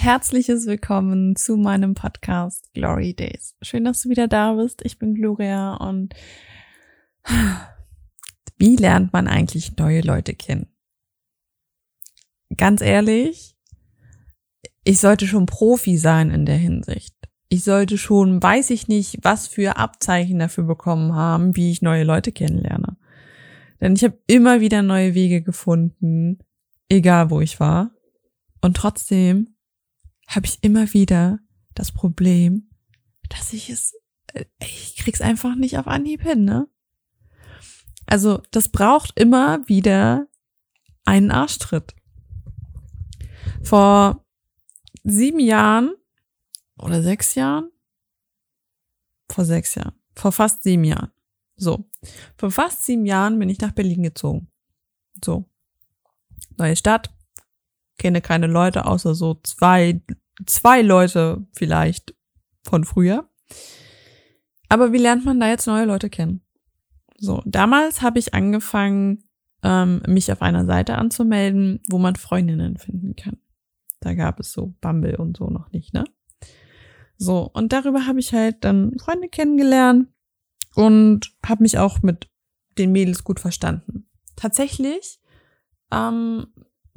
herzliches Willkommen zu meinem Podcast Glory Days. Schön, dass du wieder da bist. Ich bin Gloria und wie lernt man eigentlich neue Leute kennen? Ganz ehrlich, ich sollte schon Profi sein in der Hinsicht. Ich sollte schon, weiß ich nicht, was für Abzeichen dafür bekommen haben, wie ich neue Leute kennenlerne. Denn ich habe immer wieder neue Wege gefunden, egal wo ich war. Und trotzdem habe ich immer wieder das Problem, dass ich es, äh, ich krieg's einfach nicht auf Anhieb hin, ne? Also, das braucht immer wieder einen Arschtritt. Vor sieben Jahren oder sechs Jahren? Vor sechs Jahren. Vor fast sieben Jahren. So. Vor fast sieben Jahren bin ich nach Berlin gezogen. So. Neue Stadt, kenne keine Leute, außer so zwei, zwei Leute vielleicht von früher. Aber wie lernt man da jetzt neue Leute kennen? So, damals habe ich angefangen, ähm, mich auf einer Seite anzumelden, wo man Freundinnen finden kann. Da gab es so Bumble und so noch nicht, ne? So, und darüber habe ich halt dann Freunde kennengelernt und habe mich auch mit den Mädels gut verstanden. Tatsächlich ähm,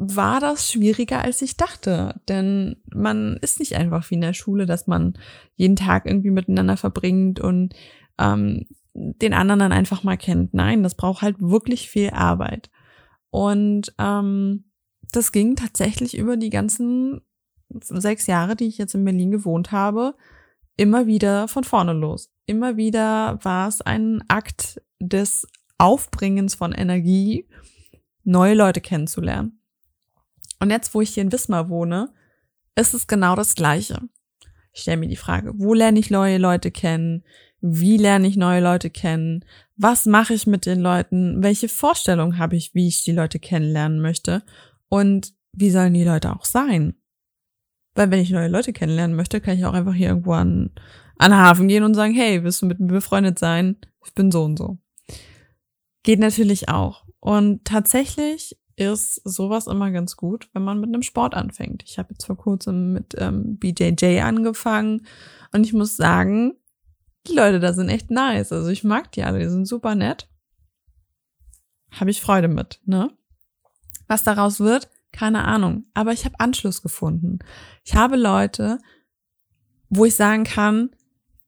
war das schwieriger, als ich dachte. Denn man ist nicht einfach wie in der Schule, dass man jeden Tag irgendwie miteinander verbringt und ähm, den anderen dann einfach mal kennt. Nein, das braucht halt wirklich viel Arbeit. Und ähm, das ging tatsächlich über die ganzen sechs Jahre, die ich jetzt in Berlin gewohnt habe, immer wieder von vorne los. Immer wieder war es ein Akt des Aufbringens von Energie, neue Leute kennenzulernen. Und jetzt, wo ich hier in Wismar wohne, ist es genau das Gleiche. Ich stelle mir die Frage, wo lerne ich neue Leute kennen? Wie lerne ich neue Leute kennen? Was mache ich mit den Leuten? Welche Vorstellung habe ich, wie ich die Leute kennenlernen möchte? Und wie sollen die Leute auch sein? Weil wenn ich neue Leute kennenlernen möchte, kann ich auch einfach hier irgendwo an, an Hafen gehen und sagen, hey, willst du mit mir befreundet sein? Ich bin so und so. Geht natürlich auch. Und tatsächlich ist sowas immer ganz gut, wenn man mit einem Sport anfängt. Ich habe jetzt vor kurzem mit ähm, BJJ angefangen und ich muss sagen, die Leute da sind echt nice. Also ich mag die alle, die sind super nett. Habe ich Freude mit, ne? Was daraus wird, keine Ahnung. Aber ich habe Anschluss gefunden. Ich habe Leute, wo ich sagen kann,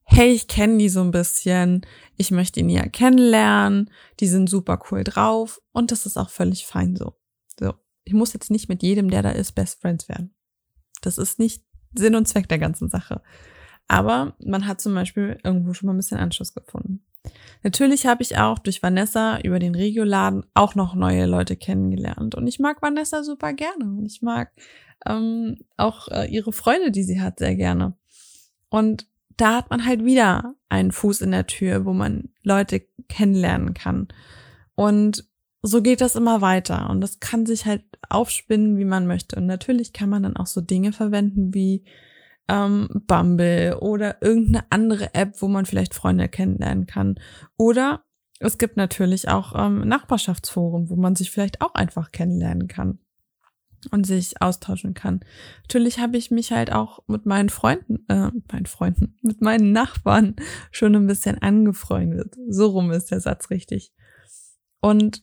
hey, ich kenne die so ein bisschen, ich möchte ihn ja kennenlernen, die sind super cool drauf und das ist auch völlig fein so. Ich muss jetzt nicht mit jedem, der da ist, Best Friends werden. Das ist nicht Sinn und Zweck der ganzen Sache. Aber man hat zum Beispiel irgendwo schon mal ein bisschen Anschluss gefunden. Natürlich habe ich auch durch Vanessa über den Regioladen auch noch neue Leute kennengelernt. Und ich mag Vanessa super gerne. Und ich mag ähm, auch äh, ihre Freude, die sie hat, sehr gerne. Und da hat man halt wieder einen Fuß in der Tür, wo man Leute kennenlernen kann. Und so geht das immer weiter und das kann sich halt aufspinnen, wie man möchte. Und natürlich kann man dann auch so Dinge verwenden wie ähm, Bumble oder irgendeine andere App, wo man vielleicht Freunde kennenlernen kann. Oder es gibt natürlich auch ähm, Nachbarschaftsforen, wo man sich vielleicht auch einfach kennenlernen kann und sich austauschen kann. Natürlich habe ich mich halt auch mit meinen Freunden, äh, meinen Freunden, mit meinen Nachbarn schon ein bisschen angefreundet. So rum ist der Satz richtig. Und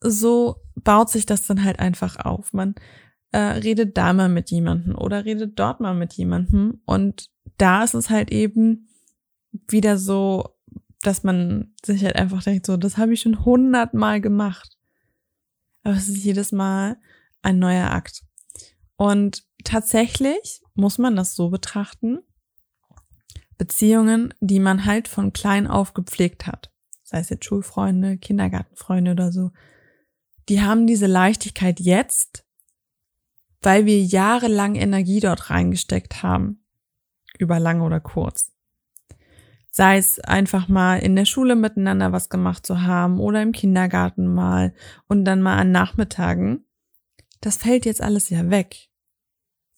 so baut sich das dann halt einfach auf. Man äh, redet da mal mit jemandem oder redet dort mal mit jemandem und da ist es halt eben wieder so, dass man sich halt einfach denkt, so, das habe ich schon hundertmal gemacht. Aber es ist jedes Mal ein neuer Akt. Und tatsächlich muss man das so betrachten, Beziehungen, die man halt von klein auf gepflegt hat, sei es jetzt Schulfreunde, Kindergartenfreunde oder so, die haben diese Leichtigkeit jetzt, weil wir jahrelang Energie dort reingesteckt haben. Über lang oder kurz. Sei es einfach mal in der Schule miteinander was gemacht zu haben oder im Kindergarten mal und dann mal an Nachmittagen. Das fällt jetzt alles ja weg.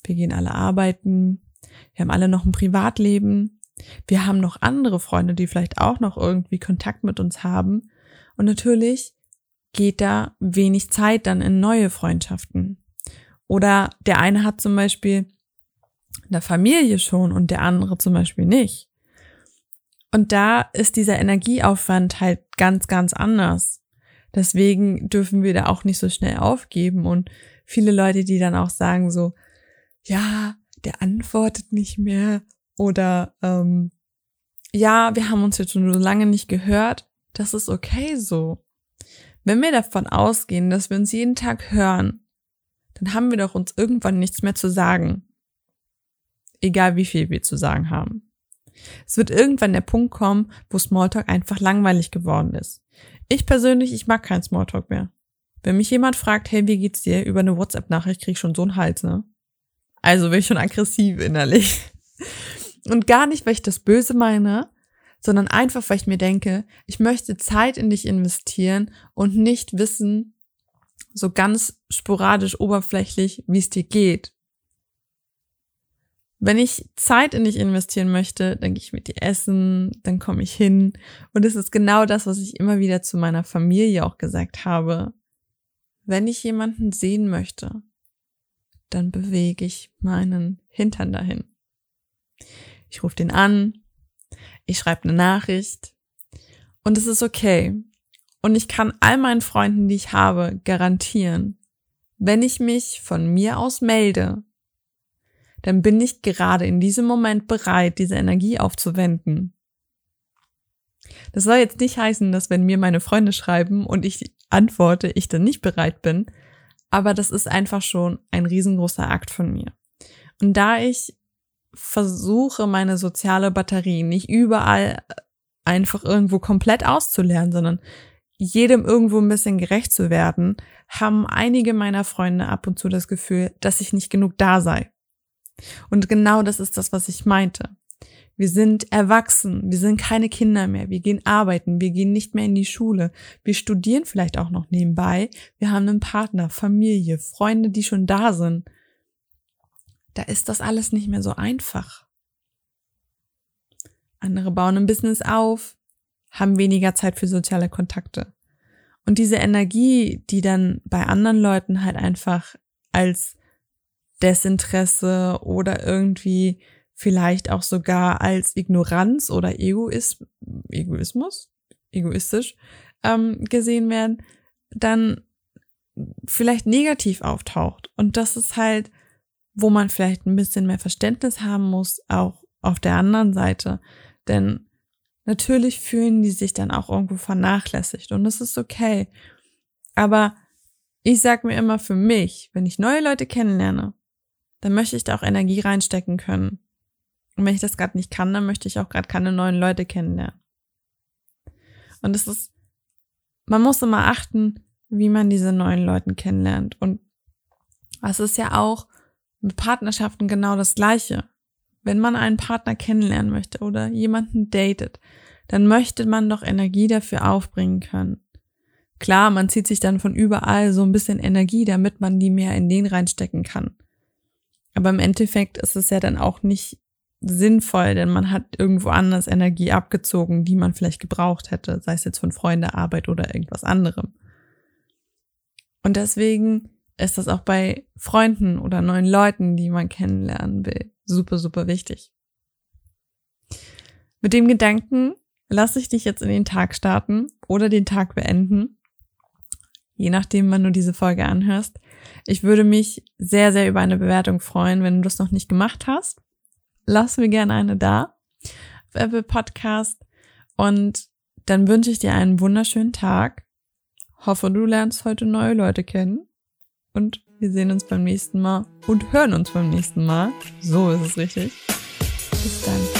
Wir gehen alle arbeiten. Wir haben alle noch ein Privatleben. Wir haben noch andere Freunde, die vielleicht auch noch irgendwie Kontakt mit uns haben. Und natürlich geht da wenig Zeit dann in neue Freundschaften. Oder der eine hat zum Beispiel der Familie schon und der andere zum Beispiel nicht. Und da ist dieser Energieaufwand halt ganz, ganz anders. Deswegen dürfen wir da auch nicht so schnell aufgeben. Und viele Leute, die dann auch sagen so, ja, der antwortet nicht mehr oder ähm, ja, wir haben uns jetzt schon so lange nicht gehört. Das ist okay so. Wenn wir davon ausgehen, dass wir uns jeden Tag hören, dann haben wir doch uns irgendwann nichts mehr zu sagen. Egal wie viel wir zu sagen haben. Es wird irgendwann der Punkt kommen, wo Smalltalk einfach langweilig geworden ist. Ich persönlich, ich mag keinen Smalltalk mehr. Wenn mich jemand fragt, hey, wie geht's dir, über eine WhatsApp-Nachricht krieg ich schon so einen Hals, ne? Also bin ich schon aggressiv innerlich. Und gar nicht, weil ich das Böse meine, sondern einfach, weil ich mir denke, ich möchte Zeit in dich investieren und nicht wissen, so ganz sporadisch, oberflächlich, wie es dir geht. Wenn ich Zeit in dich investieren möchte, dann gehe ich mit dir essen, dann komme ich hin. Und es ist genau das, was ich immer wieder zu meiner Familie auch gesagt habe. Wenn ich jemanden sehen möchte, dann bewege ich meinen Hintern dahin. Ich rufe den an, ich schreibe eine Nachricht und es ist okay. Und ich kann all meinen Freunden, die ich habe, garantieren, wenn ich mich von mir aus melde, dann bin ich gerade in diesem Moment bereit, diese Energie aufzuwenden. Das soll jetzt nicht heißen, dass wenn mir meine Freunde schreiben und ich antworte, ich dann nicht bereit bin, aber das ist einfach schon ein riesengroßer Akt von mir. Und da ich versuche, meine soziale Batterie nicht überall einfach irgendwo komplett auszulernen, sondern jedem irgendwo ein bisschen gerecht zu werden, haben einige meiner Freunde ab und zu das Gefühl, dass ich nicht genug da sei. Und genau das ist das, was ich meinte. Wir sind erwachsen, wir sind keine Kinder mehr, wir gehen arbeiten, wir gehen nicht mehr in die Schule, wir studieren vielleicht auch noch nebenbei, wir haben einen Partner, Familie, Freunde, die schon da sind. Da ist das alles nicht mehr so einfach. Andere bauen ein Business auf, haben weniger Zeit für soziale Kontakte. Und diese Energie, die dann bei anderen Leuten halt einfach als Desinteresse oder irgendwie vielleicht auch sogar als Ignoranz oder Egoism, Egoismus, egoistisch ähm, gesehen werden, dann vielleicht negativ auftaucht. Und das ist halt, wo man vielleicht ein bisschen mehr Verständnis haben muss, auch auf der anderen Seite. Denn natürlich fühlen die sich dann auch irgendwo vernachlässigt und das ist okay. Aber ich sag mir immer für mich, wenn ich neue Leute kennenlerne, dann möchte ich da auch Energie reinstecken können. Und wenn ich das gerade nicht kann, dann möchte ich auch gerade keine neuen Leute kennenlernen. Und es ist, man muss immer achten, wie man diese neuen Leute kennenlernt. Und es ist ja auch mit Partnerschaften genau das Gleiche. Wenn man einen Partner kennenlernen möchte oder jemanden datet, dann möchte man doch Energie dafür aufbringen können. Klar, man zieht sich dann von überall so ein bisschen Energie, damit man die mehr in den reinstecken kann. Aber im Endeffekt ist es ja dann auch nicht sinnvoll, denn man hat irgendwo anders Energie abgezogen, die man vielleicht gebraucht hätte, sei es jetzt von Freunde, Arbeit oder irgendwas anderem. Und deswegen ist das auch bei Freunden oder neuen Leuten, die man kennenlernen will, super, super wichtig. Mit dem Gedanken lasse ich dich jetzt in den Tag starten oder den Tag beenden, je nachdem, wann du diese Folge anhörst. Ich würde mich sehr, sehr über eine Bewertung freuen, wenn du das noch nicht gemacht hast lass mir gerne eine da auf Apple Podcast. Und dann wünsche ich dir einen wunderschönen Tag. Hoffe, du lernst heute neue Leute kennen. Und wir sehen uns beim nächsten Mal und hören uns beim nächsten Mal. So ist es richtig. Bis dann.